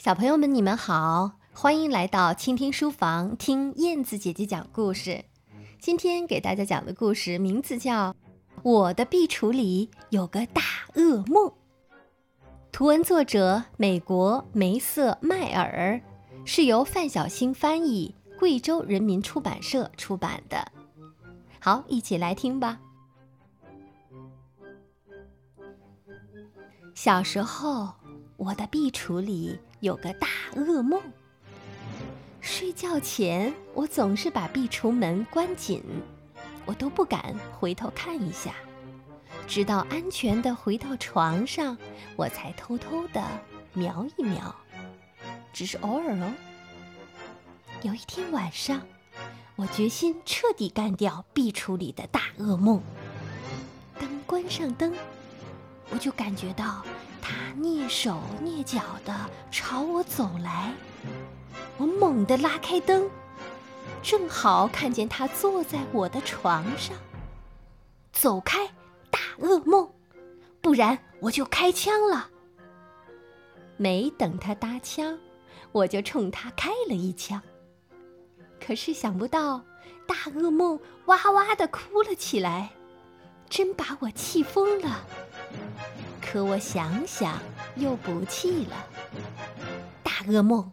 小朋友们，你们好，欢迎来到倾听书房，听燕子姐姐讲故事。今天给大家讲的故事名字叫《我的壁橱里有个大噩梦》，图文作者美国梅瑟迈尔，是由范小星翻译，贵州人民出版社出版的。好，一起来听吧。小时候，我的壁橱里。有个大噩梦。睡觉前，我总是把壁橱门关紧，我都不敢回头看一下，直到安全的回到床上，我才偷偷的瞄一瞄，只是偶尔哦。有一天晚上，我决心彻底干掉壁橱里的大噩梦。当关上灯，我就感觉到。他蹑手蹑脚地朝我走来，我猛地拉开灯，正好看见他坐在我的床上。走开，大噩梦！不然我就开枪了。没等他搭腔，我就冲他开了一枪。可是想不到，大噩梦哇哇地哭了起来，真把我气疯了。可我想想，又不气了。大噩梦，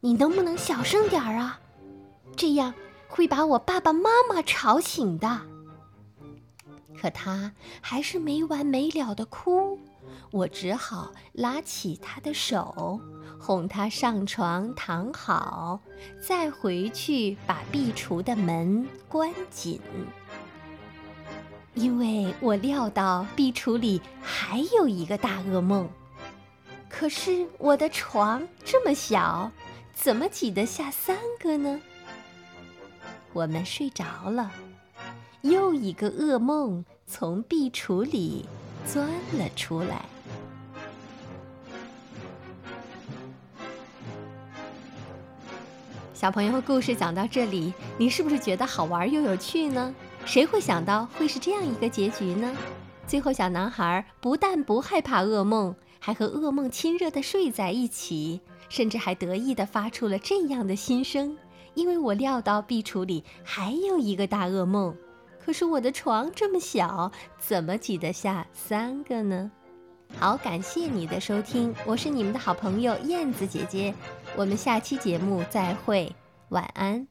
你能不能小声点儿啊？这样会把我爸爸妈妈吵醒的。可他还是没完没了的哭，我只好拉起他的手，哄他上床躺好，再回去把壁橱的门关紧。因为我料到壁橱里还有一个大噩梦，可是我的床这么小，怎么挤得下三个呢？我们睡着了，又一个噩梦从壁橱里钻了出来。小朋友，故事讲到这里，你是不是觉得好玩又有趣呢？谁会想到会是这样一个结局呢？最后，小男孩不但不害怕噩梦，还和噩梦亲热地睡在一起，甚至还得意地发出了这样的心声：“因为我料到壁橱里还有一个大噩梦，可是我的床这么小，怎么挤得下三个呢？”好，感谢你的收听，我是你们的好朋友燕子姐姐，我们下期节目再会，晚安。